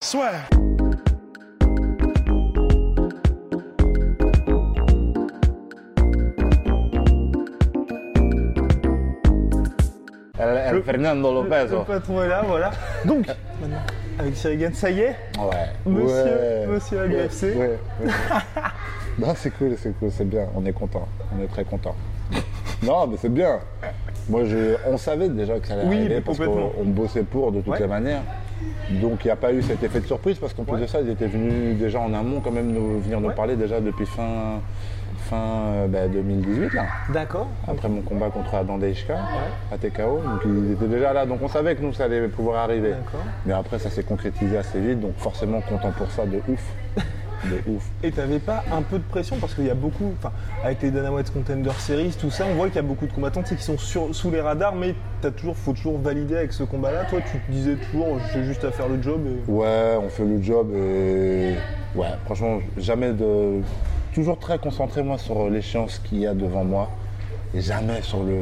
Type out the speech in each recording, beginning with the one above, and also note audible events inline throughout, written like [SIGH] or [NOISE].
Soit. El, el Le- Fernando Lopez. Le oh. patron est là, voilà. Donc, maintenant, avec Sirigan, ça y est Ouais. Monsieur- ouais. monsieur. Ouais, ouais. non, c'est cool, c'est cool, c'est bien. On est content. On est très content. non, mais c'est bien. Moi, je, on savait déjà que ça allait Oui, arriver mais parce qu'on on bossait pour de toutes les manières. Donc, il n'y a pas eu cet effet de surprise parce qu'en plus Ouais. de ça, ils étaient venus déjà en amont quand même nous, venir nous Ouais. parler déjà depuis fin, fin euh, bah, 2018 là. D'accord. Après mon combat contre Adam Deishka à TKO, donc ils étaient déjà là, donc on savait que nous ça allait pouvoir arriver. D'accord. Mais après ça s'est concrétisé assez vite, donc forcément content pour ça de ouf. [LAUGHS] De ouf. Et t'avais pas un peu de pression parce qu'il y a beaucoup, enfin, avec les Dana White Contender Series, tout ça, on voit qu'il y a beaucoup de combattants qui sont sur- sous les radars, mais t'as toujours, faut toujours valider avec ce combat-là. Toi, tu te disais toujours, j'ai juste à faire le job. Et... Ouais, on fait le job et ouais, franchement jamais de. Toujours très concentré moi sur l'échéance qu'il y a devant moi jamais sur le.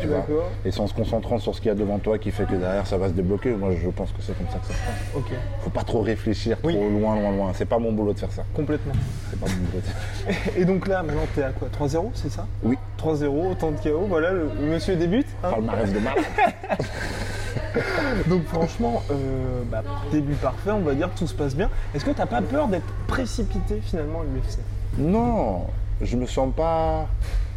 Tu vois. Et c'est en se concentrant sur ce qu'il y a devant toi qui fait que derrière ça va se débloquer. Moi je pense que c'est comme ça que ça se passe. Ok, Faut pas trop réfléchir trop Oui. loin, loin, loin. C'est pas mon boulot de faire ça. complètement. C'est pas mon boulot de faire ça. [LAUGHS] Et donc là, maintenant, t'es à quoi? 3-0, c'est ça? Oui. 3-0, autant de KO, voilà, le, monsieur débute. hein. Palmarès de malade. [LAUGHS] Donc franchement, euh, bah, début parfait, on va dire, tout se passe bien. Est-ce que t'as pas peur d'être précipité finalement à l'UFC Non, je me sens pas.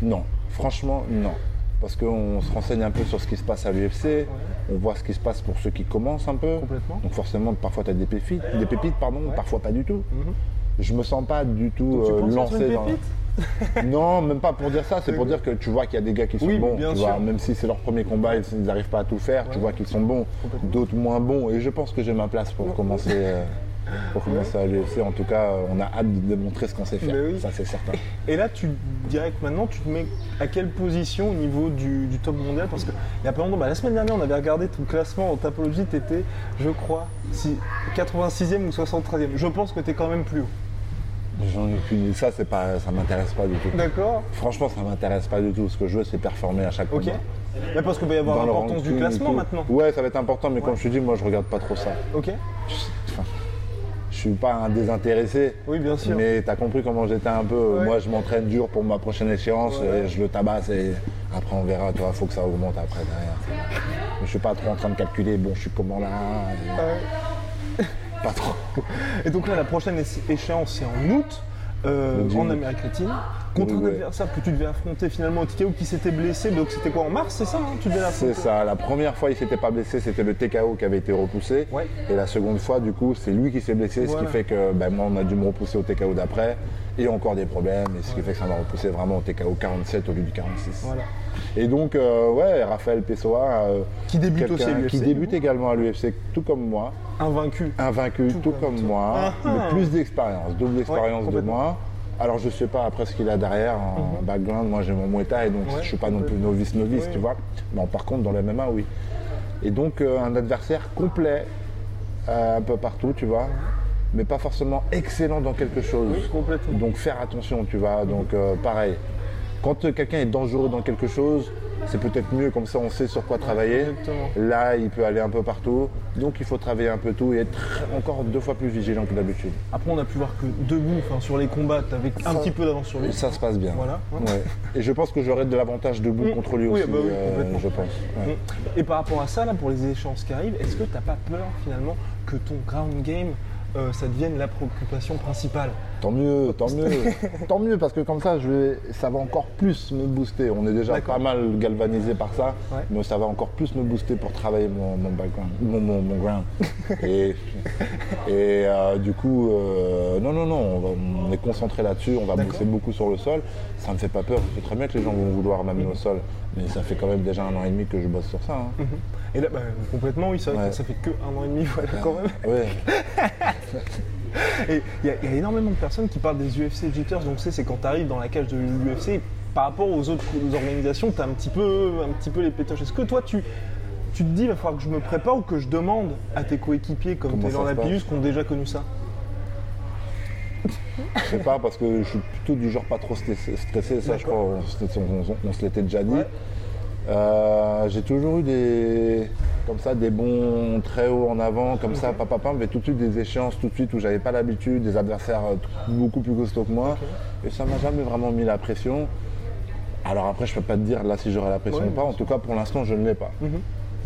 Non, franchement, non. Parce qu'on se renseigne un peu sur ce qui se passe à l'UFC, on voit ce qui se passe pour ceux qui commencent un peu. Complètement. Donc forcément, parfois tu as des pépites, des pépites pardon, parfois pas du tout. Mhm. Je me sens pas du tout euh, lancé dans. [LAUGHS] Non, même pas pour dire ça, c'est pour dire que tu vois qu'il y a des gars qui sont Oui, bons, bien tu sûr. vois, même si c'est leur premier combat, ils n'arrivent pas à tout faire, tu vois qu'ils sont bons, d'autres moins bons, et je pense que j'ai ma place pour commencer, euh, pour commencer à l'UFC. En tout cas, euh, on a hâte de démontrer ce qu'on sait faire, oui. ça c'est certain. Et là, tu dirais que maintenant, tu te mets à quelle position au niveau du, du top mondial? Parce qu'il y a pas longtemps, bah, la semaine dernière, on avait regardé ton classement en tapologie, tu étais, je crois, si, 86e ou 73e. Je pense que tu es quand même plus haut. J'en ai aucune- ça c'est pas, ça m'intéresse pas du tout. D'accord Franchement, ça m'intéresse pas du tout. Ce que je veux, c'est performer à chaque Ok. combat. Mais parce qu'il va y avoir l'importance du classement maintenant. Ouais, ça va être important, mais comme je te dis, moi je regarde pas trop ça. Ok je suis pas un désintéressé. Oui, bien sûr. Mais t'as compris comment j'étais un peu. Ouais. Moi, je m'entraîne dur pour ma prochaine échéance, Ouais. et je le tabasse et après on verra. Tu vois, faut que ça augmente après derrière. Mais je suis pas trop en train de calculer. Bon, je suis comment là et Ouais. Pas trop. [LAUGHS] Et donc là, la prochaine échéance, c'est en août, euh, en. Amérique latine, contre Oui, un ouais. adversaire que tu devais affronter finalement au TKO qui s'était blessé. Donc c'était quoi en mars, c'est ça hein Tu devais C'est ça. La première fois, il s'était pas blessé, c'était le TKO qui avait été repoussé. Ouais. Et la seconde fois, du coup, c'est lui qui s'est blessé, ce qui fait que ben, moi, on a dû me repousser au TKO d'après. Et encore des problèmes, et ce qui fait que ça m'a repoussé vraiment au TKO 47 au lieu du 46. Voilà. Et donc, euh, ouais, Raphaël Pessoa, euh, Qui débute aussi à l'UFC. qui débute également à l'UFC, tout comme moi, Invaincu. invaincu, tout, comme moi, Ah mais plus d'expérience, double expérience de. Mhm. moi. Alors je sais pas après ce qu'il a derrière en background, moi j'ai mon Muay Thai donc Ouais, je suis pas non plus novice novice, tu vois. Mais par contre dans le MMA oui. Et donc euh, un adversaire complet un peu partout, tu vois, mais pas forcément excellent dans quelque chose. Oui, complètement. Donc faire attention, tu vois. Donc euh, pareil, quand euh, quelqu'un est dangereux dans quelque chose, c'est peut-être mieux comme ça on sait sur quoi travailler. exactement. Là, il peut aller un peu partout. Donc il faut travailler un peu tout et être encore deux fois plus vigilant que d'habitude. Après, on a pu voir que debout, enfin sur les combats, tu avais un Ça- petit peu d'avance sur lui. Ça se passe bien. Voilà. Ouais. Et je pense que j'aurai de l'avantage debout Mm. contre lui Oui, aussi, bah oui, euh, je pense. Ouais. Et par rapport à ça, là, pour les échéances qui arrivent, est-ce que tu n'as pas peur finalement que ton ground game, euh, ça devienne la préoccupation principale? Tant mieux, tant mieux, [LAUGHS] tant mieux parce que comme ça, je vais, ça va encore plus me booster. On est déjà pas mal galvanisé par ça, Ouais. mais ça va encore plus me booster pour travailler mon, mon background, mon, mon- mon ground. [LAUGHS] et et euh, du coup, euh, non, non, non, on, va- on est concentré là-dessus, on va bosser beaucoup sur le sol. Ça me fait pas peur, je sais très bien que les gens vont vouloir m'amener Mhm. au sol, mais ça fait quand même déjà un an et demi que je bosse sur ça. hein. Et là, bah, complètement, oui, c'est Ouais. que ça fait que un an et demi, voilà, quand même. [LAUGHS] Et il y, a- il y a énormément de personnes qui parlent des UFC jitters, donc c'est c'est quand tu arrives dans la cage de l'UFC, par rapport aux autres organisations, tu as un petit, peu, un petit peu les pétoches. Est-ce que toi, tu, tu te dis, il va falloir que je me prépare ou que je demande à tes coéquipiers comme ça se Lapillus qui ont déjà connu ça? Je sais pas, parce que je suis plutôt du genre pas trop stressé, ça je crois, on, se- on- on- on se l'était déjà dit. Ouais. Euh, j'ai toujours eu des comme ça des bons très hauts en avant, comme ça, papa, papa, mais tout de suite des échéances tout de suite où j'avais pas l'habitude, des adversaires euh, beaucoup plus costauds que moi, et ça m'a jamais vraiment mis la pression. Alors après, je peux pas te dire là si j'aurai la pression Ouais, ou pas, en tout cas pour l'instant je ne l'ai pas. Mhm.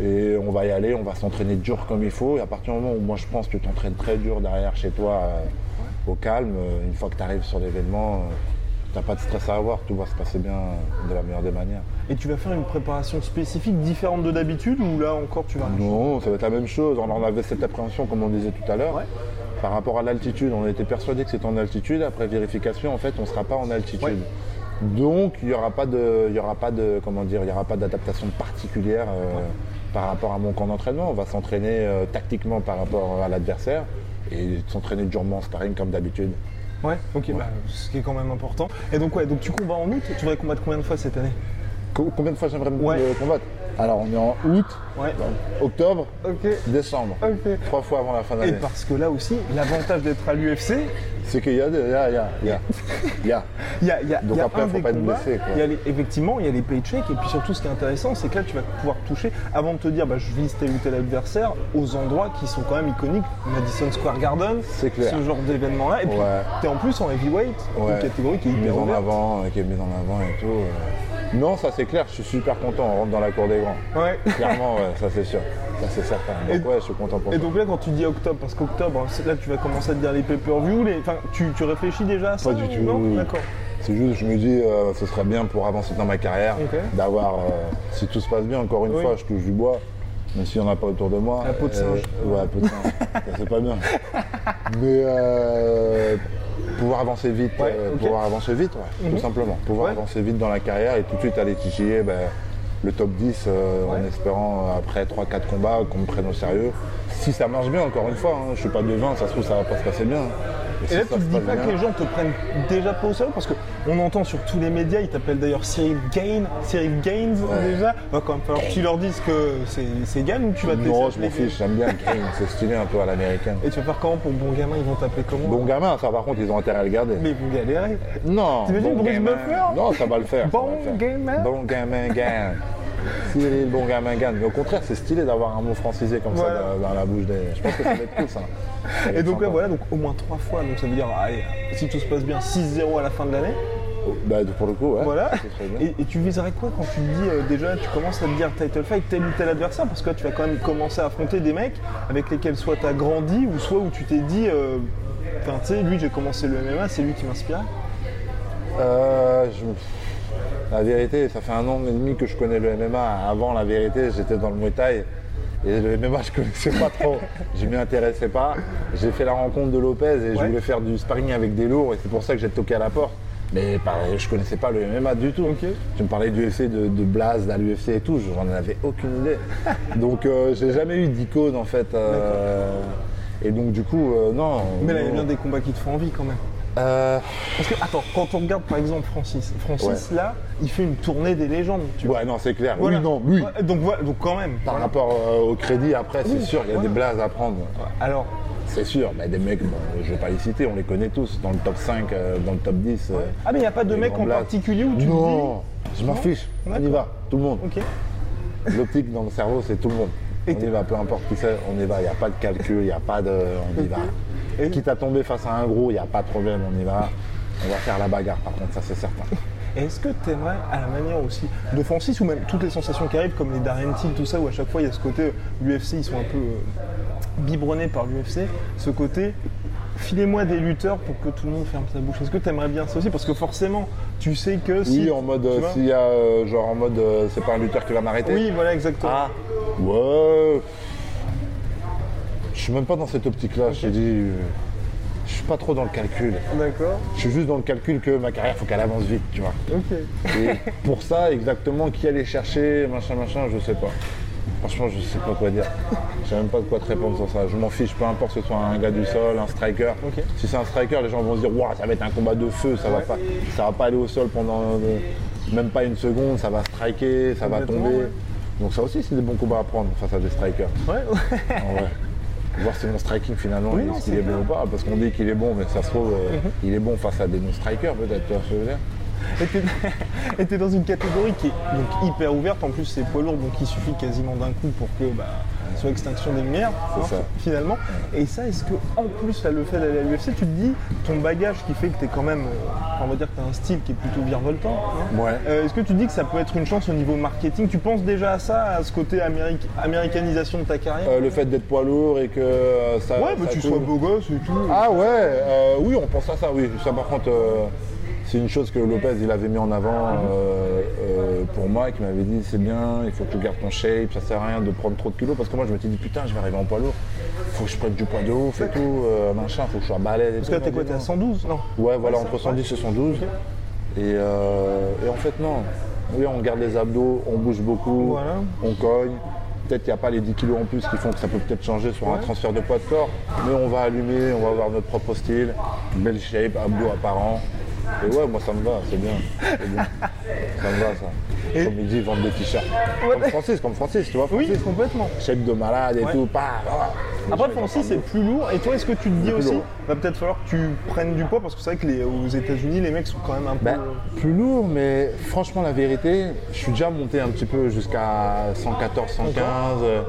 Et on va y aller, on va s'entraîner dur comme il faut. Et à partir du moment où moi je pense que tu t'entraînes très dur derrière chez toi, euh, au calme, euh, une fois que tu arrives sur l'événement, n'as pas de stress à avoir, tout va se passer bien euh, de la meilleure des manières. Et tu vas faire une préparation spécifique différente de d'habitude ou là encore tu vas Non, ça va être la même chose. On en avait cette appréhension, comme on disait tout à l'heure. Ouais. Par rapport à l'altitude, on était persuadé que c'était en altitude. Après vérification, en fait, on ne sera pas en altitude. Ouais. Donc, il n'y aura pas de, il y aura pas de, comment dire, il y aura pas d'adaptation particulière euh, par rapport à mon camp d'entraînement. On va s'entraîner euh, tactiquement par rapport à l'adversaire et s'entraîner durement en sparring comme d'habitude. Ouais, ok, bah, ce qui est quand même important. Et donc, ouais, donc tu combats en août, tu voudrais combattre combien de fois cette année? Co- Combien de fois j'aimerais me Ouais. me combattre? Alors, on est en août, Ouais. octobre, décembre. Trois fois avant la fin Et d'année. parce que là aussi, l'avantage d'être à l'UFC, C'est qu'il y a, des- il y a, il y a, il y a, il y a. [LAUGHS] il y a, il y a- Donc il y a après, un faut des pas être blessé, quoi. il y a les- effectivement, il y a les paychecks, et puis surtout, ce qui est intéressant, c'est que là, tu vas pouvoir toucher, avant de te dire, bah, je vise tel ou tel adversaire, aux endroits qui sont quand même iconiques, Madison Square Garden, clair. ce genre d'événement-là, et puis Ouais. tu es en plus en heavyweight, Ouais. une catégorie qui est mise hyper en ouverte. avant, euh, qui est mise en avant et tout. euh. Non, ça c'est clair, je suis super content, on rentre dans la cour des grands. Ouais. [LAUGHS] Clairement, ouais, ça c'est sûr. Ça c'est certain. Donc Et- ouais, je suis content pour Et ça. donc là, quand tu dis octobre, parce qu'octobre, c'est- là, tu vas commencer à te dire les pay-per-view, les... enfin, tu, tu réfléchis déjà à ça Pas du ou tout. Non, d'accord. C'est juste, je me dis, euh, ce serait bien pour avancer dans ma carrière, d'avoir, euh, si tout se passe bien, encore une Oui. fois, je touche du bois, même s'il n'y en a pas autour de moi. La peau de singe. ouais, la peau de singe. ça c'est pas bien. Mais euh, pouvoir avancer vite, Ouais, euh, pouvoir avancer vite, ouais, Mhm. tout simplement. Pouvoir Ouais. avancer vite dans la carrière et tout de suite aller titiller ben, le top 10 euh, en espérant euh, après 3-4 combats qu'on me prenne au sérieux. Si ça marche bien, encore une fois, hein, je suis pas devin, ça se trouve ça va pas se passer bien. Et là, tu te dis pas bien- que les gens te prennent déjà pas au sérieux parce qu'on entend sur tous les médias, ils t'appellent d'ailleurs Cyril Gain, Cyril Gaines Ouais. déjà. Va quand même falloir que tu leur dises que c'est Gain ou tu vas te Non, je m'en fiche, j'aime bien game, c'est stylé un peu à l'américaine. Et tu vas faire comment pour bon gamin Ils vont t'appeler comment Bon gamin, ça par contre, ils ont intérêt à le garder. Mais ils vont galérer. Non, T'imagines Bruce gamin. Buffer Non, ça va le faire. Bon gamin. Bon gamin gagne. Cyril, bon gamin gagne. Mais au contraire, c'est stylé d'avoir un mot francisé comme Voilà. ça dans, dans la bouche des. Je pense que ça va être cool ça. [LAUGHS] Et donc là, voilà, donc au moins trois fois. Donc ça veut dire, allez, si tout se passe bien, 6-0 à la fin de l'année. Bah, pour le coup, ouais. Voilà. Et, et tu viserais quoi quand tu te dis euh, déjà, tu commences à te dire title fight, tel ou tel adversaire? Parce que là, tu vas quand même commencer à affronter des mecs avec lesquels soit tu as grandi ou soit où tu t'es dit, euh, tu sais, lui, j'ai commencé le MMA, c'est lui qui m'inspire. Euh, je- La vérité, ça fait un an et demi que je connais le MMA. Avant, la vérité, j'étais dans le Muay Thai. Et le MMA, je connaissais pas trop. je m'y intéressais pas. J'ai fait la rencontre de Lopez et je voulais faire du sparring avec des lourds. Et c'est pour ça que j'ai toqué à la porte. Mais pareil, je connaissais pas le MMA du tout. Tu me parlais du UFC, de, de Blaz, à l'UFC et tout. Je n'en avais aucune idée. [LAUGHS] donc, euh, j'ai jamais eu d'icône en fait. euh, et donc, du coup, euh, non. Mais là, il y a bien des combats qui te font envie quand même. Euh, Parce que, attends, quand on regarde par exemple Francis, Francis là, il fait une tournée des légendes. Tu vois. ouais, non, c'est clair. Voilà. Oui, non, oui. Ouais, donc voilà, donc quand même. Par voilà. rapport euh, au crédit, après, c'est Oui, sûr, il y a des blazes à prendre. Alors, C'est sûr, mais des mecs, bon, je vais pas les citer, on les connaît tous, dans le top 5, euh, dans le top 10. euh, ah mais il n'y a pas de mec en blazes. particulier où tu Non, je m'en fiche, on y va, tout le monde. te dis. Ok. L'optique dans le cerveau, c'est tout le monde. Et on y va, peu importe qui c'est, on y va, il n'y a pas de calcul, il n'y a pas de. On y va. Et- Quitte à tomber face à un gros, il n'y a pas de problème, on y va. On va faire la bagarre, par contre, ça c'est certain. [LAUGHS] Et Est-ce que tu aimerais, à la manière aussi de Francis, ou même toutes les sensations qui arrivent, comme les Darren Till, tout ça, où à chaque fois il y a ce côté, l'UFC, ils sont un peu euh, biberonnés par l'UFC, ce côté filez-moi des lutteurs pour que tout le monde ferme sa bouche. Est-ce que tu aimerais bien ça aussi? Parce que forcément, tu sais que si. Oui, en mode, euh, s'il y a, euh, genre en mode, euh, c'est pas un lutteur qui va m'arrêter. Oui, voilà, exactement. Ah, ouais. Je suis même pas dans cette optique-là. Je euh, je suis pas trop dans le calcul. D'accord. Je suis juste dans le calcul que ma carrière, faut qu'elle avance vite, tu vois. Ok. Et [LAUGHS] pour ça, exactement, qui aller chercher, machin, machin, je sais pas. Franchement, je sais pas quoi dire. Je sais même pas de quoi te répondre sur ça. Je m'en fiche, peu importe que ce soit un gars du sol, un striker. Si c'est un striker, les gens vont se dire, waouh, ça va être un combat de feu, ça va Ouais. pas, ça va pas aller au sol pendant euh, même pas une seconde, ça va striker, ça va tomber. ouais. Donc ça aussi, c'est des bons combats à prendre face à des strikers. Ouais. Voir si mon striking finalement, Oui, non, est-ce qu'il c'est est bon ou pas. Parce qu'on dit qu'il est bon, mais ça se trouve, euh, Mhm. il est bon face à des non-strikers peut-être, tu vois ce que je veux dire Et t'es- [LAUGHS] Et t'es dans une catégorie qui est donc hyper ouverte. En plus, c'est poids lourd, donc il suffit quasiment d'un coup pour que bah, soit extinction des lumières, ça. finalement. Et ça, est-ce que en plus, là, le fait d'aller à l'UFC, tu te dis, ton bagage qui fait que t'es quand même, euh, on va dire que t'as un style qui est plutôt virevoltant. hein, Ouais. euh, est-ce que tu te dis que ça peut être une chance au niveau marketing? Tu penses déjà à ça, à ce côté améric- américanisation de ta carrière? Euh, le fait d'être poids lourd et que euh, ça. Ouais, bah ça tu coule. sois beau gosse et tout. Ah ouais, euh, oui, on pense à ça, oui. Ça, par contre, euh, c'est une chose que Lopez il avait mis en avant euh, euh, pour moi, qui m'avait dit c'est bien, il faut que tu gardes ton shape, ça sert à rien de prendre trop de kilos, parce que moi je m'étais dit putain, je vais arriver en poids lourd, faut que je prenne du poids de ouf et tout, euh, machin, faut que je sois balèze. Parce que là, t'es quoi T'es à dit, 112 Non. Ouais, voilà, entre ça, 110 et 112. Ok. Et, et en fait, non. Oui, on garde les abdos, on bouge beaucoup, Voilà. on cogne. Peut-être qu'il n'y a pas les 10 kilos en plus qui font que ça peut peut-être changer sur un transfert de poids de corps. Mais on va allumer, on va avoir notre propre style, belle shape, abdos apparents. Et ouais, moi ça me va, c'est bien. Ça me va ça. Et- Comme il dit, vendre des t-shirts. Ouais. Comme Francis, comme Francis, tu vois, Oui, Francis. complètement. Shape de malade et Ouais. tout, pas. Après, Francis, c'est plus lourd. Et toi, est-ce que tu te dis aussi, va peut-être falloir que tu prennes du poids parce que c'est vrai que les, aux États-Unis, les mecs sont quand même un peu. Ben, plus lourd, mais franchement, la vérité, je suis déjà monté un petit peu jusqu'à 114, 115, euh,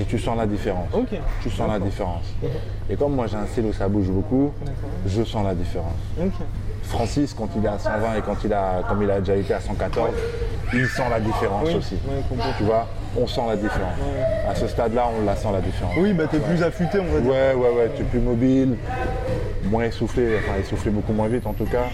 et tu sens la différence. Tu sens la différence. Et comme moi j'ai un style où ça bouge beaucoup, je sens la différence. Ok. Francis, quand il est à 120 et quand il a, comme il a déjà été à 114, il sent la différence Oui, aussi. oui, tu vois, on sent la différence. À ce stade-là, on la sent la différence. Oui, bah t'es plus affûté, on va dire. Ouais, ouais, ouais, tu es plus mobile, moins essoufflé, enfin essoufflé beaucoup moins vite en tout cas.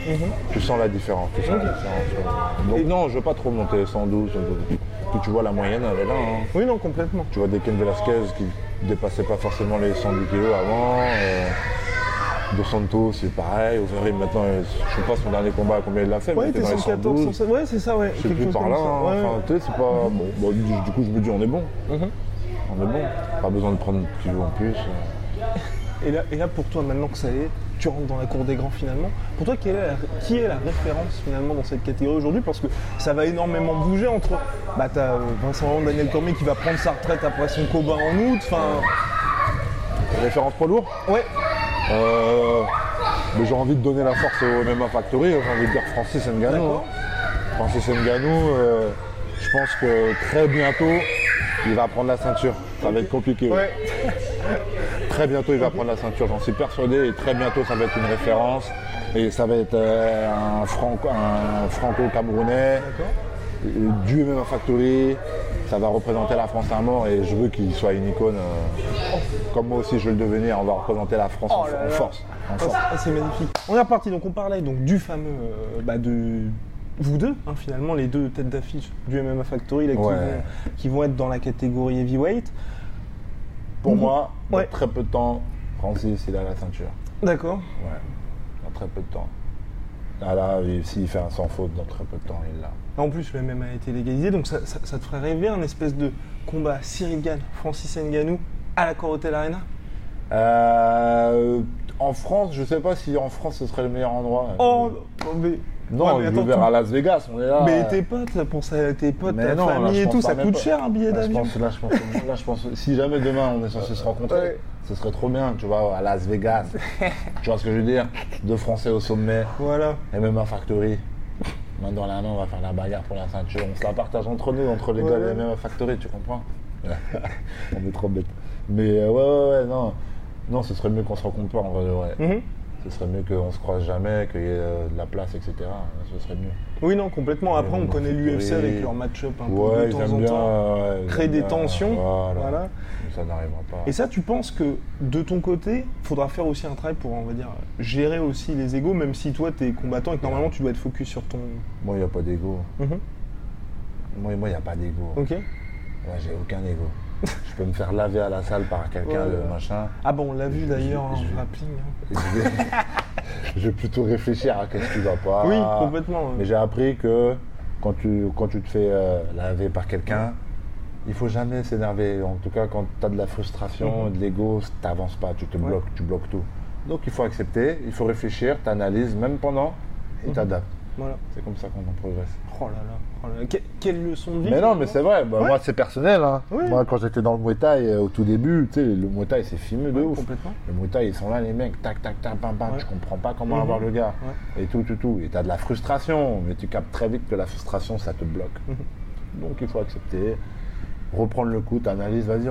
Tu sens la différence. Tu sens la différence. ouais. Donc non, je veux pas trop monter 112. 112. Puis tu vois la moyenne, elle est là. hein. Oui, non, complètement. Tu vois des Ken Velasquez qui dépassaient pas forcément les 110 kilos avant. euh, Dos Santos, c'est pareil. Overeem, maintenant, euh, je sais pas son dernier combat, combien il l'a fait, mais Ouais, il était dans les 114, 112. 116. Ouais, c'est ça, ouais. Quelque plus par là. hein. Ouais, Enfin, tu sais, c'est pas. Bon, bon, du, coup, je me dis, on est bon. Mhm. On est bon. Pas besoin de prendre kilos en plus. Et là, et là, pour toi, maintenant que ça y est, tu rentres dans la cour des grands finalement. Pour toi, quelle est la- qui est la référence finalement dans cette catégorie aujourd'hui? Parce que ça va énormément bouger entre. Bah, t'as euh, Vincent Daniel Cormier qui va prendre sa retraite après son combat en août. Enfin, Référence poids lourd? Ouais. Euh, mais j'ai envie de donner la force au MMA Factory, j'ai envie de dire Francis Ngannou. Hein. Francis Ngannou, euh, je pense que très bientôt, il va prendre la ceinture. Ça va être compliqué. Ouais. [LAUGHS] Très bientôt, il va prendre la ceinture, j'en suis persuadé. Et très bientôt, ça va être une référence. Et ça va être euh, un, franco, un franco-camerounais du MMA Factory. Ça va représenter la France à mort et je veux qu'il soit une icône. euh, comme moi aussi, je veux le devenir. On va représenter la France en, Oh là en là. force. Ah, c'est- ah, c'est magnifique. On est reparti, donc on parlait donc du fameux, euh, bah, de vous deux, hein, finalement, les deux têtes d'affiche du MMA Factory là, qui, vont, qui vont être dans la catégorie heavyweight. Pour Mhm. moi, dans très peu de temps, Francis, il a la ceinture. D'accord. Ouais. Dans très peu de temps. Là, là, il- s'il fait un sans faute, dans très peu de temps, il l'a. En plus, le MMA a été légalisé, donc ça, ça- ça te ferait rêver un espèce de combat Cyril Gann, Francis Ngannou à la Corotel Arena? Euh, en France, je sais pas si en France ce serait le meilleur endroit. Oh, oh, mais. non, Ouais, mais attends, à Las Vegas, on est là. Mais tes potes, pour ça, tes potes, Mais ta non, là, famille et tout, ça même coûte pas. cher un billet Là, je d'avion. pense, là, je pense, là, je pense, si jamais demain on est censé se rencontrer, Ouais. ce serait trop bien, tu vois, à Las Vegas. [LAUGHS] tu vois ce que je veux dire? Deux Français au sommet, Voilà. MMA Factory. Main dans la main, on va faire la bagarre pour la ceinture. On se la partage entre nous, entre les Ouais. gars de MMA Factory, tu comprends [LAUGHS] on est trop bêtes. Mais euh, ouais, ouais, ouais, non. Non, ce serait mieux qu'on se rencontre pas en vrai. Mhm. Ce serait mieux qu'on se croise jamais, qu'il y ait euh, de la place, etc. Ce serait mieux. Oui, non, complètement. Après, on connaît l'UFC avec leur match-up un peu de temps en bien. temps. ouais, créer des bien, tensions, Voilà. ça n'arrivera pas. Et ça, tu penses que de ton côté, il faudra faire aussi un travail pour, on va dire, gérer aussi les égos, même si toi, tu es combattant et que normalement, tu dois être focus sur ton. Moi, il n'y a pas d'ego. Mhm. Moi, il n'y a pas d'ego. Ok. Moi, j'ai aucun ego. Je peux me faire laver à la salle par quelqu'un Ouais, de ouais. machin. Ah bon, on l'a vu d'ailleurs en je- je- grappling. hein. Je vais, je vais plutôt réfléchir à qu'est-ce qui va pas. Oui, complètement. Mais j'ai appris que quand tu, quand tu te fais euh, laver par quelqu'un, il faut jamais s'énerver. En tout cas, quand tu as de la frustration, de l'ego, tu n'avances pas, tu te. Ouais. bloques, tu bloques tout. Donc il faut accepter, il faut réfléchir, tu analyses, même pendant, et Mhm. tu adaptes. Voilà. C'est comme ça qu'on en progresse. Oh là là. oh là là. Que- quelle leçon de vie. Mais non, mais finalement. c'est vrai, bah, Ouais. moi c'est personnel. hein. Oui. Moi quand j'étais dans le Muay Thai euh, au tout début, tu sais, le Muay Thai c'est filmé de Ouais, ouf. Complètement. Le Muay Thai, ils sont là, les mecs, tac, tac, tac, bam, bam, Ouais. tu comprends pas comment Mhm. avoir le gars. Ouais. Et tout, tout, tout. Et tu as de la frustration, mais tu captes très vite que la frustration, ça te bloque. Mhm. Donc il faut accepter, reprendre le coup, t'analyses, vas-y.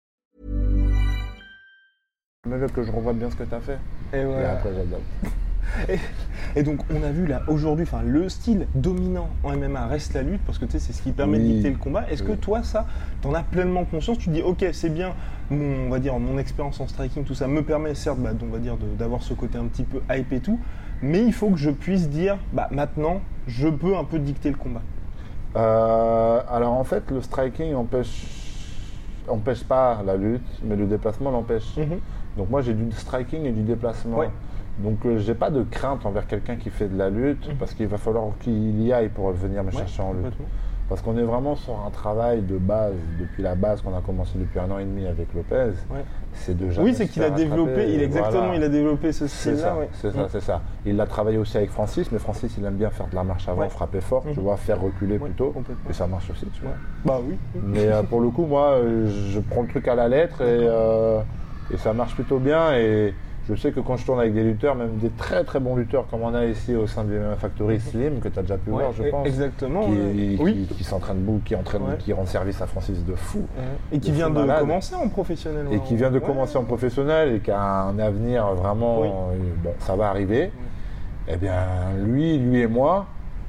Mais veux que je revoie bien ce que tu as fait. Et après j'adapte. Et donc on a vu là aujourd'hui, enfin le style dominant en MMA reste la lutte parce que tu sais c'est ce qui permet de dicter le combat. Est-ce que toi ça, t'en as pleinement conscience? Tu te dis ok c'est bien, mon, on va dire mon expérience en striking tout ça me permet certes, bah, on va dire d'avoir ce côté un petit peu hype et tout, mais il faut que je puisse dire bah maintenant je peux un peu dicter le combat. Euh, alors en fait, le striking empêche, empêche pas la lutte, mais le déplacement l'empêche. Mhm. Donc moi j'ai du striking et du déplacement. Donc euh, j'ai pas de crainte envers quelqu'un qui fait de la lutte parce qu'il va falloir qu'il y aille pour venir me. Ouais, chercher en lutte. Parce qu'on est vraiment sur un travail de base depuis la base qu'on a commencé depuis un an et demi avec Lopez. Ouais. C'est jamais Oui c'est qu'il a développé, il exactement voilà. il a développé ce C'est style-là. ça, ouais. c'est ça, Mhm. c'est ça. Il l'a travaillé aussi avec Francis, mais Francis il aime bien faire de la marche avant, frapper fort, tu Mhm. vois, faire reculer plutôt. Et ça marche aussi, tu vois. Bah oui. Mais euh, pour le coup, moi, euh, je prends le truc à la lettre et, et ça marche plutôt bien. Et je sais que quand je tourne avec des lutteurs, même des très très bons lutteurs comme on a ici au sein du MMA Factory Slim, que tu as déjà pu voir, je Ouais, pense, Exactement. qui, qui, oui. qui s'entraîne beaucoup, qui entraîne, Ouais. qui rend service à Francis de fou. Et qui de vient de malade. commencer en professionnel. Et qui vient de commencer en professionnel et qui a un avenir vraiment, Oui. euh, bon, ça va arriver. Eh bien, lui, lui et moi,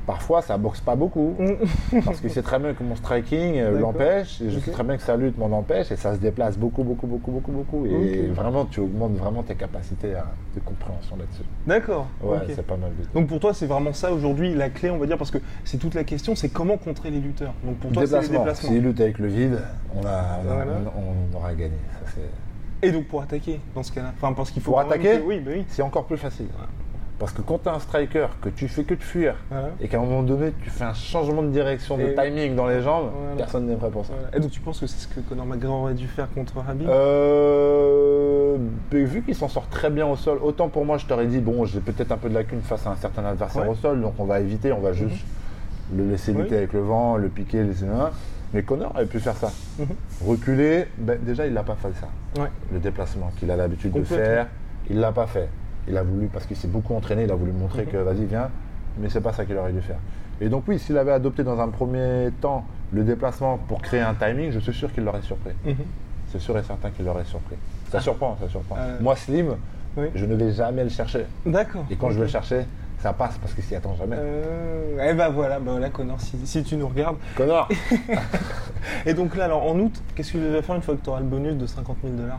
parfois, ça boxe pas beaucoup. [LAUGHS] parce qu'il sait très bien que mon striking euh, l'empêche, et je sais très bien que sa lutte m'en empêche, et ça se déplace beaucoup, beaucoup, beaucoup, beaucoup, beaucoup. Et vraiment, tu augmentes vraiment tes capacités à- de compréhension là-dessus. D'accord. Ouais, c'est pas mal du tout. Donc pour toi, c'est vraiment ça aujourd'hui la clé, on va dire, parce que c'est toute la question, c'est comment contrer les lutteurs. Donc pour toi, c'est les Déplacement. déplacements. S'il lutte avec le vide, on, a, on, a- Voilà. on- on aura gagné. Ça, Et donc pour attaquer dans ce cas-là, enfin parce qu'il faut Pour attaquer que- Oui, bah oui. C'est encore plus facile. Parce que quand tu as un striker, que tu fais que de fuir, Voilà. et qu'à un moment donné, tu fais un changement de direction, de Et- timing dans les jambes, Voilà. personne n'est prêt pour ça. Voilà. Et donc tu penses que c'est ce que Conor McGregor aurait dû faire contre Habib Euh, vu qu'il s'en sort très bien au sol, autant pour moi, je t'aurais dit, bon, j'ai peut-être un peu de lacune face à un certain adversaire Ouais. Mhm. au sol, donc on va éviter, on va juste le laisser lutter Oui. avec le vent, le piquer, le laisser. Mais Connor aurait pu faire ça. Mhm. Reculer, ben, déjà, il l'a pas fait ça. Ouais. Le déplacement qu'il a l'habitude de faire, il l'a pas fait. Il a voulu, parce qu'il s'est beaucoup entraîné, il a voulu Mhm. montrer que vas-y, viens, mais c'est pas ça qu'il aurait dû faire. Et donc, oui, s'il avait adopté dans un premier temps le déplacement pour créer un timing, je suis sûr qu'il l'aurait surpris. Mhm. C'est sûr et certain qu'il l'aurait surpris. Ça surprend, ça surprend. Euh, Moi, Slim, oui. je ne vais jamais le chercher. D'accord. Et quand je vais le chercher, ça passe parce qu'il s'y attend jamais. Euh, eh ben voilà, voilà Connor, si, si tu nous regardes. Connor [LAUGHS] Et donc là, alors en août, qu'est-ce que tu vas faire une fois que tu auras le bonus de 50 000 dollars?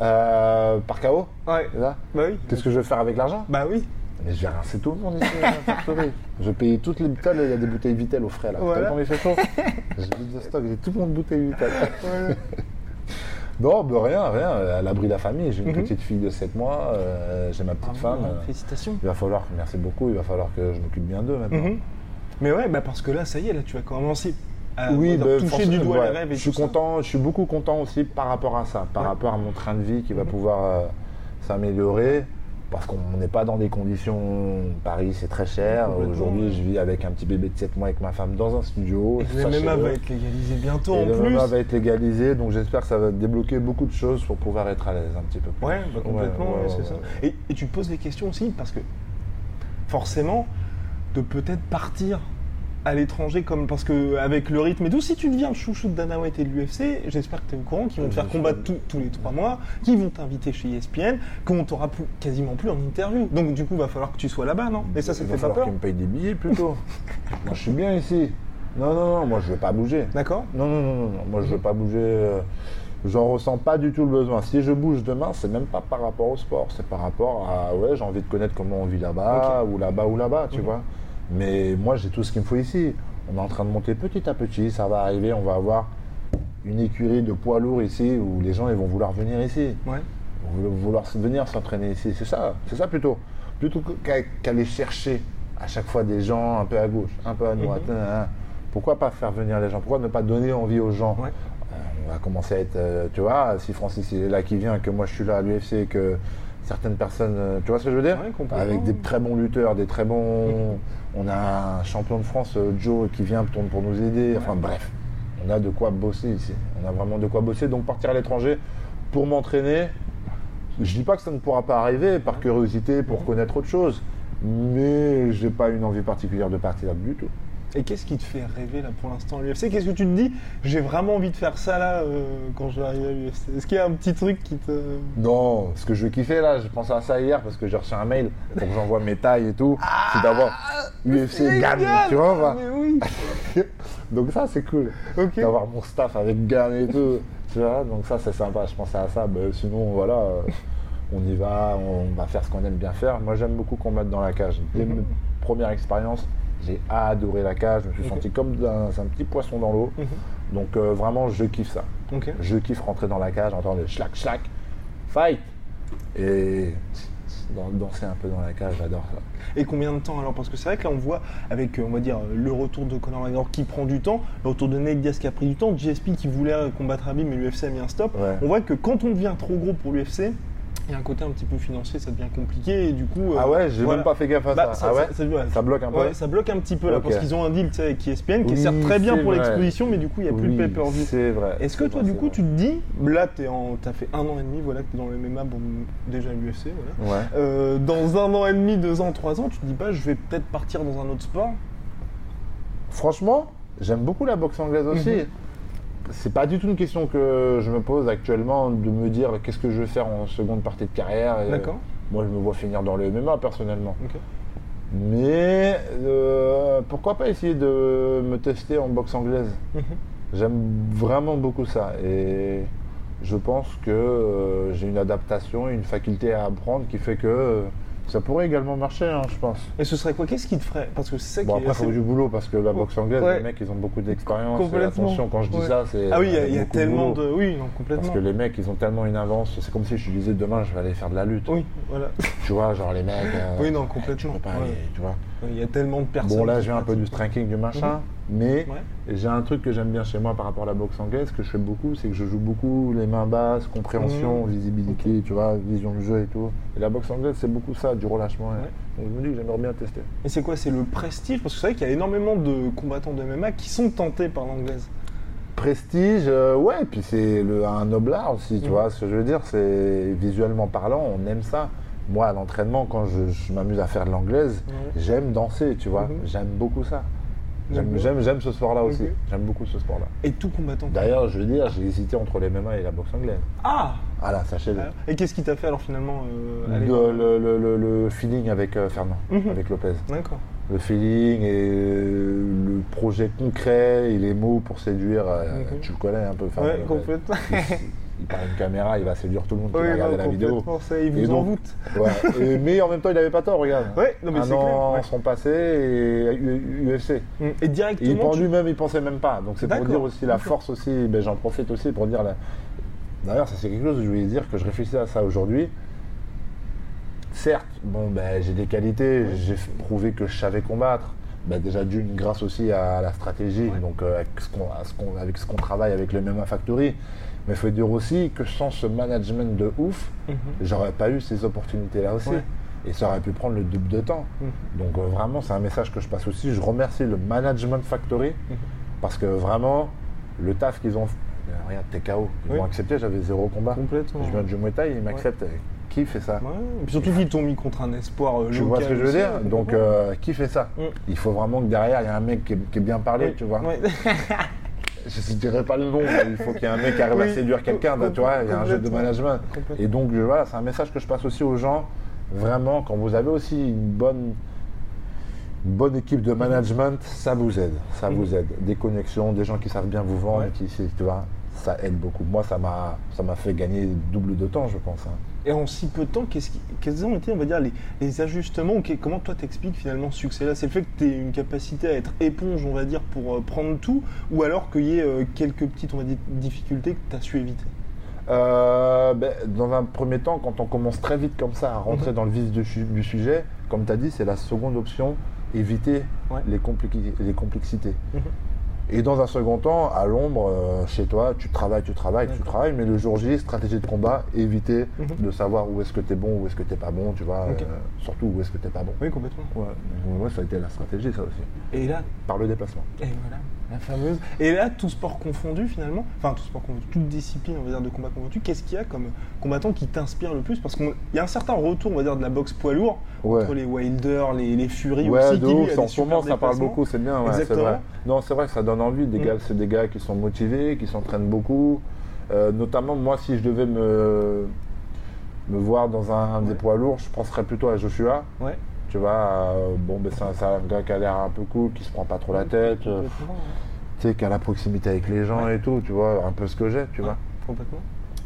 Euh, Par KO Ouais. Bah oui. Qu'est-ce que je vais faire avec l'argent Bah oui. Mais je vais rincer tout le monde ici. factory. [LAUGHS] je paye toutes les bouteilles, il y a des bouteilles Vitel au frais là. Voilà. Comme il fait chaud J'ai vide de stock, j'ai tout le monde bouteille Vitel. Ouais. [LAUGHS] non, bah rien, rien. À l'abri de la famille, j'ai une Mhm. petite fille de 7 mois, euh, j'ai ma petite Bravo, femme. hein, euh, Félicitations. il va falloir, merci beaucoup, il va falloir que je m'occupe bien d'eux maintenant. Mhm. Mais ouais, bah parce que là, ça y est, là, tu vas commencer à Oui, bah, dire, toucher du doigt ouais. les rêves et Je suis ça. content, je suis beaucoup content aussi par rapport à ça, par Ouais. rapport à mon train de vie qui va Mhm. pouvoir euh, s'améliorer parce qu'on n'est pas dans des conditions. Paris, c'est très cher. Aujourd'hui, je vis avec un petit bébé de 7 mois avec ma femme dans un studio. Et le. MMA va être légalisé bientôt Et en le plus. MMA va être légalisé, donc j'espère que ça va débloquer beaucoup de choses pour pouvoir être à l'aise un petit peu plus. Ouais, bah, complètement, Ouais, c'est ça. Et, et tu poses des questions aussi parce que forcément, de peut-être partir à l'étranger comme parce que avec le rythme et tout, si tu deviens le chouchou de Dana White et de l'UFC, j'espère que tu es au courant qu'ils vont te Je faire combattre tous- tous les trois mois, qu'ils vont t'inviter chez ESPN, qu'on t'aura plus- quasiment plus en interview. Donc du coup, va falloir que tu sois là-bas, non? Et ça, ça te fait pas falloir peur qu'il me paye des billets plutôt. [LAUGHS] moi, je suis bien ici. Non, non, non, moi, je veux pas bouger. D'accord Non, non, non, non, non, moi, je veux pas bouger. euh, J'en ressens pas du tout le besoin. Si je bouge demain, c'est même pas par rapport au sport, c'est par rapport à ouais, j'ai envie de connaître comment on vit là-bas, ou là-bas, ou là-bas, tu vois. Mais moi, j'ai tout ce qu'il me faut ici. On est en train de monter petit à petit, ça va arriver, on va avoir une écurie de poids lourds ici où les gens ils vont vouloir venir ici Ouais. vou- vouloir venir s'entraîner ici. C'est ça, c'est ça plutôt. Plutôt qu'aller chercher à chaque fois des gens un peu à gauche, un peu à droite. Mhm. hein, hein. Pourquoi pas faire venir les gens? Pourquoi ne pas donner envie aux gens? Ouais. Euh, On va commencer à être, euh, tu vois, si Francis il est là qui vient, que moi je suis là à l'UFC, que certaines personnes, euh, tu vois ce que je veux dire? Ouais. Avec des très bons lutteurs, des très bons. On a un champion de France, euh, Joe, qui vient pour, nous aider. Enfin bref, on a de quoi bosser ici. On a vraiment de quoi bosser. Donc partir à l'étranger pour m'entraîner, je dis pas que ça ne pourra pas arriver par curiosité, pour connaître autre chose. Mais j'ai pas une envie particulière de partir du tout. Et qu'est-ce qui te fait rêver là pour l'instant à l'UFC Qu'est-ce que tu te dis? J'ai vraiment envie de faire ça là euh, quand je vais arriver à l'UFC. Est-ce qu'il y a un petit truc qui te. Non, ce que je kiffais là, je pensais à ça hier parce que j'ai reçu un mail pour que j'envoie mes tailles et tout. c'est d'avoir UFC Génial tu vois. Ah, mais oui [LAUGHS] Donc ça c'est cool. D'avoir mon staff avec Gann et tout. Tu vois, donc ça c'est sympa, je pensais à ça. Ben, sinon voilà, euh, on y va, on va faire ce qu'on aime bien faire. Moi j'aime beaucoup combattre dans la cage. Dès ma première expérience, j'ai adoré la cage, je me suis senti comme un, un petit poisson dans l'eau. Mhm. Donc euh, vraiment je kiffe ça. Je kiffe rentrer dans la cage, entendre le schlack schlack, fight et dan- danser un peu dans la cage, j'adore ça. Et combien de temps alors? Parce que c'est vrai que là on voit avec, euh, on va dire, le retour de Conor McGregor qui prend du temps, le retour de Nate Diaz qui a pris du temps, GSP qui voulait combattre Habib mais l'UFC a mis un stop. Ouais. On voit que quand on devient trop gros pour l'UFC, il y a un côté un petit peu financier, ça devient compliqué et du coup. euh, Ah ouais, j'ai voilà. même pas fait gaffe à Bah, ça. Ah ouais ouais. Ça bloque un peu Ouais, ça bloque un petit peu là parce qu'ils ont un deal avec ESPN qui est Oui, certes très bien pour l'exposition, mais du coup il n'y a plus Oui, de pay-per-view. C'est vrai. Est-ce que toi, vrai, du coup, vrai. tu te dis, là, tu as fait un an et demi, voilà, que tu es dans le MMA, bon, déjà l'UFC, voilà. Ouais. Euh, dans un an et demi, deux ans, trois ans, tu te dis pas, je vais peut-être partir dans un autre sport? Franchement, j'aime beaucoup la boxe anglaise aussi. Mhm. C'est pas du tout une question que je me pose actuellement de me dire qu'est-ce que je vais faire en seconde partie de carrière. D'accord. euh, Moi, je me vois finir dans le MMA personnellement. Mais euh, pourquoi pas essayer de me tester en boxe anglaise? Mhm. J'aime vraiment beaucoup ça et je pense que euh, j'ai une adaptation, une faculté à apprendre qui fait que ça pourrait également marcher, hein, je pense. Et ce serait quoi? Qu'est-ce qui te ferait? Parce que c'est ça Bon qui après, il faut du boulot parce que la boxe anglaise, Ouais. les mecs, ils ont beaucoup d'expérience. Attention, quand je dis Ouais. ça, c'est Ah oui, il y a, y tellement de. Oui, non, complètement. Parce que les mecs, ils ont tellement une avance. C'est comme si je disais demain, je vais aller faire de la lutte. Oui, voilà. Tu vois, genre les mecs. euh, Oui, non, tu complètement. peux pas Ouais. aller, tu vois. Il y a tellement de personnes. Bon, là, viens un peu du striking, du machin, mais Ouais. j'ai un truc que j'aime bien chez moi par rapport à la boxe anglaise, que je fais beaucoup, c'est que je joue beaucoup les mains basses, compréhension, Mhm. visibilité, tu vois, vision du jeu et tout. Et la boxe anglaise, c'est beaucoup ça, du relâchement. Donc je me dis que j'aimerais bien tester. Et c'est quoi C'est le prestige? Parce que c'est vrai qu'il y a énormément de combattants de MMA qui sont tentés par l'anglaise. Prestige, euh, ouais, puis c'est un noble art aussi, tu Mhm. vois. Ce que je veux dire, c'est visuellement parlant, on aime ça. Moi, à l'entraînement, quand je, je m'amuse à faire de l'anglaise, j'aime danser, tu vois. Mhm. J'aime beaucoup ça. J'aime, j'aime, ce sport-là aussi. J'aime beaucoup ce sport-là. Et tout combattant. D'ailleurs, je veux dire, j'ai hésité entre les MMA et la boxe anglaise. Ah Voilà, sachez-le. Et qu'est-ce qui t'a fait alors finalement euh, aller le, le- le- le feeling avec euh, Fernand, Mhm. avec Lopez. D'accord. Le feeling et euh, le projet concret et les mots pour séduire, tu le connais un peu Fernand Ouais, complètement. [LAUGHS] Il, parle une caméra, il va séduire tout le monde qui Oui, va regarder non, la vidéo. ça, il Et vous donc- envoûte. Ouais. [LAUGHS] Et- mais en même temps, il n'avait pas tort, regarde. Ouais, non, mais Un c'est clair, an ouais. sont passés et UFC. Mm. Et Et directement. il tu- lui-même, il pensait même pas. Donc c'est pour dire aussi la force aussi. Ben, J'en profite aussi pour dire. La... D'ailleurs, ça c'est quelque chose que je voulais dire que je réfléchissais à ça aujourd'hui. Certes, bon, ben, j'ai des qualités, j'ai prouvé que je savais combattre, bah, déjà d'une grâce aussi à la stratégie, donc euh, avec ce qu'on travaille avec le MMA Factory. Mais il faut dire aussi que sans ce management de ouf, j'aurais pas eu ces opportunités-là aussi. Ouais. Et ça aurait pu prendre le double de temps. Donc euh, vraiment, c'est un message que je passe aussi. Je remercie le Management Factory parce que vraiment, le taf qu'ils ont fait. Regarde, t'es KO. Ils Oui. m'ont accepté, j'avais zéro combat. Complètement. Je viens de Muay Thai, ils m'acceptent. Qui fait ça Ouais, et puis surtout qu'ils t'ont mis contre un espoir euh, Tu vois ce local que je veux dire Donc, euh, qui fait ça Mm. Il faut vraiment que derrière, il y ait un mec qui est, qui est bien parlé, Oui, tu vois. [LAUGHS] Je ne dirais pas le nom, mais il faut qu'il y ait un mec qui arrive à séduire quelqu'un, tu vois. Il y a un jeu de management. Et donc, je- voilà, c'est un message que je passe aussi aux gens. Vraiment, quand vous avez aussi une bonne, une bonne équipe de management, ça vous aide. Ça vous aide. Des connexions, des gens qui savent bien vous vendre. Ouais. qui, tu vois, ça aide beaucoup. Moi, ça m'a ça m'a fait gagner double de temps, je pense. hein. Et en si peu de temps, qu'est-ce qui- quels ont été, on va dire, les, les ajustements Comment toi t'expliques finalement ce succès-là? C'est le fait que tu aies une capacité à être éponge, on va dire, pour euh, prendre tout, ou alors qu'il y ait euh, quelques petites, on va dire, difficultés que tu as su éviter? Euh, ben, dans un premier temps, quand on commence très vite comme ça à rentrer dans le vif du, su- du sujet, comme tu as dit, c'est la seconde option, éviter Ouais. les, compli- les complexités. Mhm. Et dans un second temps, à l'ombre, euh, chez toi, tu travailles, tu travailles, tu travailles, mais le jour J, stratégie de combat, éviter Mhm. de savoir où est-ce que tu es bon, où est-ce que tu pas bon, tu vois, euh, surtout où est-ce que tu pas bon. Oui, complètement. Ouais, moi, ça a été la stratégie, ça aussi, Et là, par le déplacement. et voilà, la fameuse. Et là, tout sport confondu finalement, enfin tout sport confondu, toute discipline, on va dire, de combat confondu, qu'est-ce qu'il y a comme combattant qui t'inspire le plus? Parce qu'il y a un certain retour, on va dire, de la boxe poids lourd, Ouais. entre les Wilder, les, les Fury Ouais, aussi, de qui lui ouf, a des en ce moment super ça parle beaucoup, c'est bien, ouais, c'est Exactement. vrai. Non, c'est vrai que ça donne envie, des Mm. gars, c'est des gars qui sont motivés, qui s'entraînent beaucoup. Euh, notamment, moi, si je devais me, me voir dans un des poids lourds, je penserais plutôt à Joshua. Ouais. Tu vois, euh, bon, ben, c'est un, gars qui a l'air un peu cool, qui se prend pas trop la tête, euh, tu sais, qui a la proximité avec les gens et tout, tu vois, un peu ce que j'ai, tu vois. Complètement.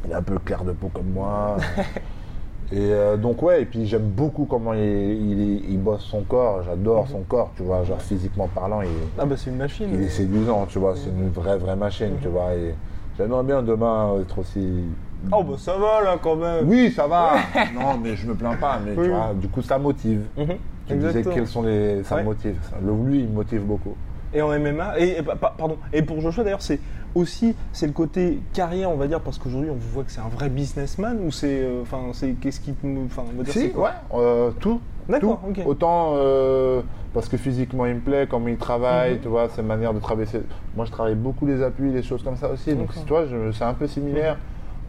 Il est un peu clair de peau comme moi. [LAUGHS] et euh, donc ouais, et puis j'aime beaucoup comment il, il- il bosse son corps. J'adore son corps, tu vois, genre physiquement parlant, il, Ah bah c'est une machine. il est séduisant, tu vois. C'est une vraie vraie machine, tu vois. Et j'aimerais bien demain être aussi. Oh bah ça va là quand même. Oui, ça va. [LAUGHS] non, mais je me plains pas. Mais Oui, tu vois, du coup, ça motive. Mhm. Tu disais quels sont les. Ça Ouais. me motive. ça. Le lui, il me motive beaucoup. Et en MMA, et, et pardon, et pour Joshua d'ailleurs, c'est aussi c'est le côté carrière, on va dire, parce qu'aujourd'hui on voit que c'est un vrai businessman ou c'est, euh, enfin, c'est qu'est-ce qui, enfin, on va dire Si, ouais, euh, tout. D'accord, tout. ok. Autant euh, parce que physiquement il me plaît, comment il travaille, Mhm. tu vois, ses manières de travailler. Moi je travaille beaucoup les appuis, les choses comme ça aussi. Donc tu vois, c'est un peu similaire. Mhm.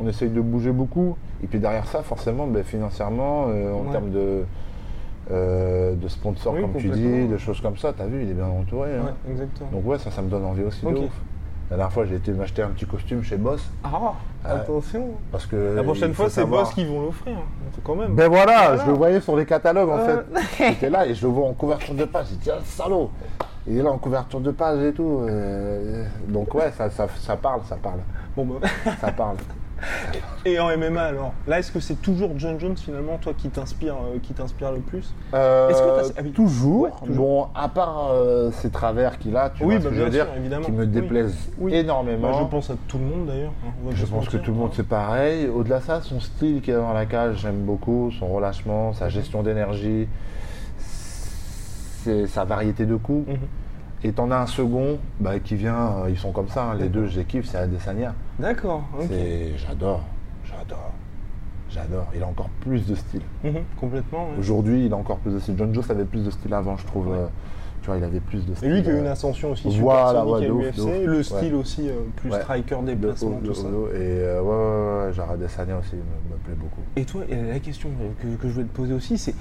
On essaye de bouger beaucoup. Et puis derrière ça, forcément, ben, financièrement, euh, en Ouais. termes de, euh, de sponsors, Oui, comme tu dis, de choses comme ça, t'as vu, il est bien entouré. hein. Exactement. Donc ouais, ça, ça me donne envie aussi de ouf. La dernière fois, j'ai été m'acheter un petit costume chez Boss. Ah, Euh, attention. Parce que La prochaine fois, c'est savoir- Boss qui vont l'offrir, quand même. Ben voilà, Voilà. je le voyais sur les catalogues en fait. J'étais là et je le vois en couverture de page. J'ai dit, ah, le salaud Il est là en couverture de page et tout. euh, Donc ouais, ça, ça, ça parle, ça parle. Bon, bah. Ça parle. [LAUGHS] Et en MMA alors, là, est-ce que c'est toujours John Jones finalement, toi, qui t'inspire, euh, qui t'inspire le plus? Euh, Est-ce que t'as- ah oui. toujours, Ouais, toujours. Bon, à part euh, ces travers qu'il a, tu Oui, vois ce bah, que je veux dire, évidemment. qui me Oui. déplaisent Oui. énormément. Bah, Je pense à tout le monde d'ailleurs. hein, on va Je pas se pense que mentir. tout le monde c'est pareil. Au-delà de ça, son style qu'il a dans la cage, j'aime beaucoup. Son relâchement, sa gestion d'énergie, c'est sa variété de coups. Mhm. Et t'en as un second bah, qui vient, euh, ils sont comme ça, hein, les deux, kiffe, c'est Adesanya. D'accord, ok. C'est- J'adore, j'adore, j'adore. Il a encore plus de style. Mhm, Complètement. ouais. Aujourd'hui, il a encore plus de style. John Jones avait plus de style avant, je trouve. euh, tu vois, il avait plus de Et style. lui qui a eu euh, une ascension aussi Voilà, ouais, à de ouf, l'UFC, de ouf. le style aussi euh, plus striker, de déplacement, de ça. Et euh, ouais, ouais, ouais, genre Adesanya aussi me, me plaît beaucoup. Et toi, et la question que, que je voulais te poser aussi, c'est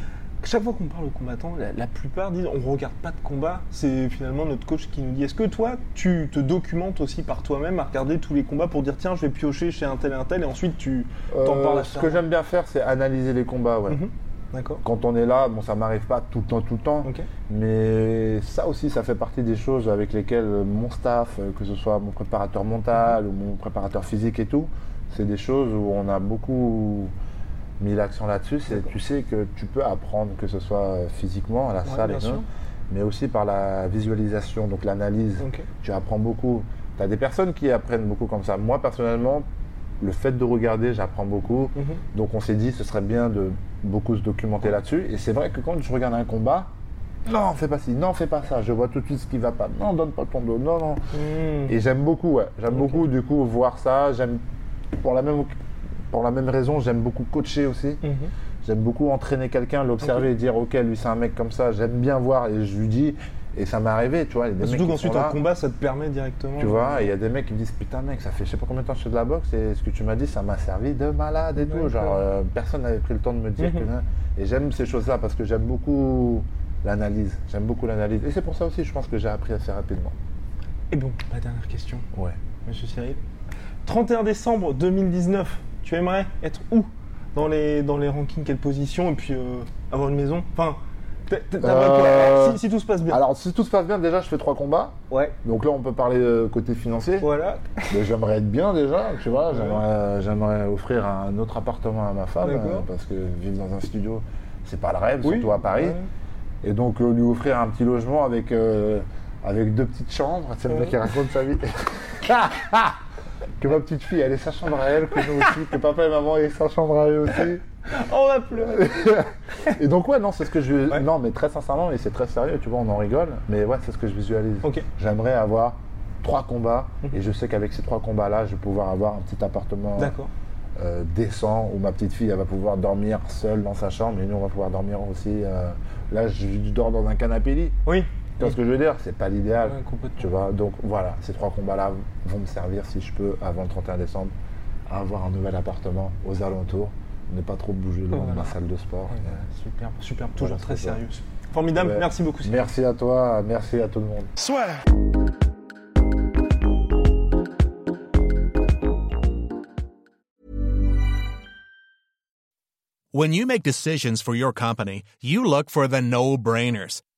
chaque fois qu'on parle aux combattants, la, la plupart disent on regarde pas de combat. C'est finalement notre coach qui nous dit est-ce que toi, tu te documentes aussi par toi-même à regarder tous les combats pour dire tiens, je vais piocher chez un tel et un tel et ensuite tu t'en Euh, parles à ce que j'aime bien faire, c'est analyser les combats. Ouais. Mhm. D'accord. Quand on est là, bon, ça m'arrive pas tout le temps, tout le temps. Mais ça aussi, ça fait partie des choses avec lesquelles mon staff, euh, que ce soit mon préparateur mental ou mon préparateur physique et tout, c'est des choses où on a beaucoup mis l'accent là-dessus. C'est tu sais que tu peux apprendre, que ce soit euh, physiquement à la Ouais, salle, et mais aussi par la visualisation, donc l'analyse. Tu apprends beaucoup. Tu as des personnes qui apprennent beaucoup comme ça. Moi, personnellement, le fait de regarder, j'apprends beaucoup. Mhm. Donc on s'est dit, ce serait bien de beaucoup se documenter là-dessus. Et c'est vrai que quand je regarde un combat, non, fais pas ci, non, fais pas ça, je vois tout de suite ce qui va pas, non, donne pas ton dos, non, non. Hmm. Et j'aime beaucoup, ouais. J'aime beaucoup, du coup, voir ça. J'aime, pour la même, pour la même raison, j'aime beaucoup coacher aussi. Mhm. J'aime beaucoup entraîner quelqu'un, l'observer et dire, ok, lui c'est un mec comme ça, j'aime bien voir et je lui dis, et ça m'est arrivé, tu vois. il y a des Surtout qu'ensuite en combat, ça te permet directement. Tu vois, il y a des mecs qui me disent, putain mec, ça fait je sais pas combien de temps que je fais de la boxe et ce que tu m'as dit, ça m'a servi de malade et tout. Genre, euh, personne n'avait pris le temps de me dire Mhm. que. Et j'aime ces choses-là parce que j'aime beaucoup l'analyse. J'aime beaucoup l'analyse. Et c'est pour ça aussi, je pense que j'ai appris assez rapidement. Et bon, la dernière question, Ouais. monsieur Cyril. 31 décembre 2019, tu aimerais être où dans les, dans les rankings, quelle position? Et puis euh, avoir une maison? Enfin, t'a- t'a- t'aimerais quoi Euh, si, si tout se passe bien. Alors, si tout se passe bien, déjà, je fais trois combats. ouais, Donc là, on peut parler euh, côté financier. voilà. Mais j'aimerais être bien déjà, tu vois. J'aimerais, j'aimerais offrir un autre appartement à ma femme D'accord. euh, parce que vivre dans un studio, c'est pas le rêve, Oui. surtout à Paris. Ouais. Et donc euh, lui offrir un petit logement avec, euh, avec deux petites chambres. C'est le mec qui raconte sa vie. [LAUGHS] [LAUGHS] que ma petite fille elle ait sa chambre à elle, que nous aussi, que papa et maman aient sa chambre à eux aussi. [LAUGHS] On va pleurer. [LAUGHS] Et donc ouais, non, c'est ce que je... Ouais. Non, mais très sincèrement, et c'est très sérieux, tu vois, on en rigole. Mais ouais, c'est ce que je visualise. Ok. J'aimerais avoir trois combats. Et je sais qu'avec ces trois combats-là, je vais pouvoir avoir un petit appartement D'accord. euh, décent où ma petite fille elle va pouvoir dormir seule dans sa chambre et nous on va pouvoir dormir aussi. euh, là je dors dans un canapé lit. Oui. Tu vois ce que je veux dire? C'est pas l'idéal. Ouais, tu vois, donc voilà, ces trois combats-là vont me servir si je peux avant le 31 décembre à avoir un nouvel appartement aux alentours, ne pas trop bouger loin de Voilà. ma salle de sport. Ouais, Super, super, toujours Voilà, très sérieux. Formidable, Ouais. merci beaucoup. Merci à toi, merci à tout le monde. When you make decisions for your company, you look for the no brainers.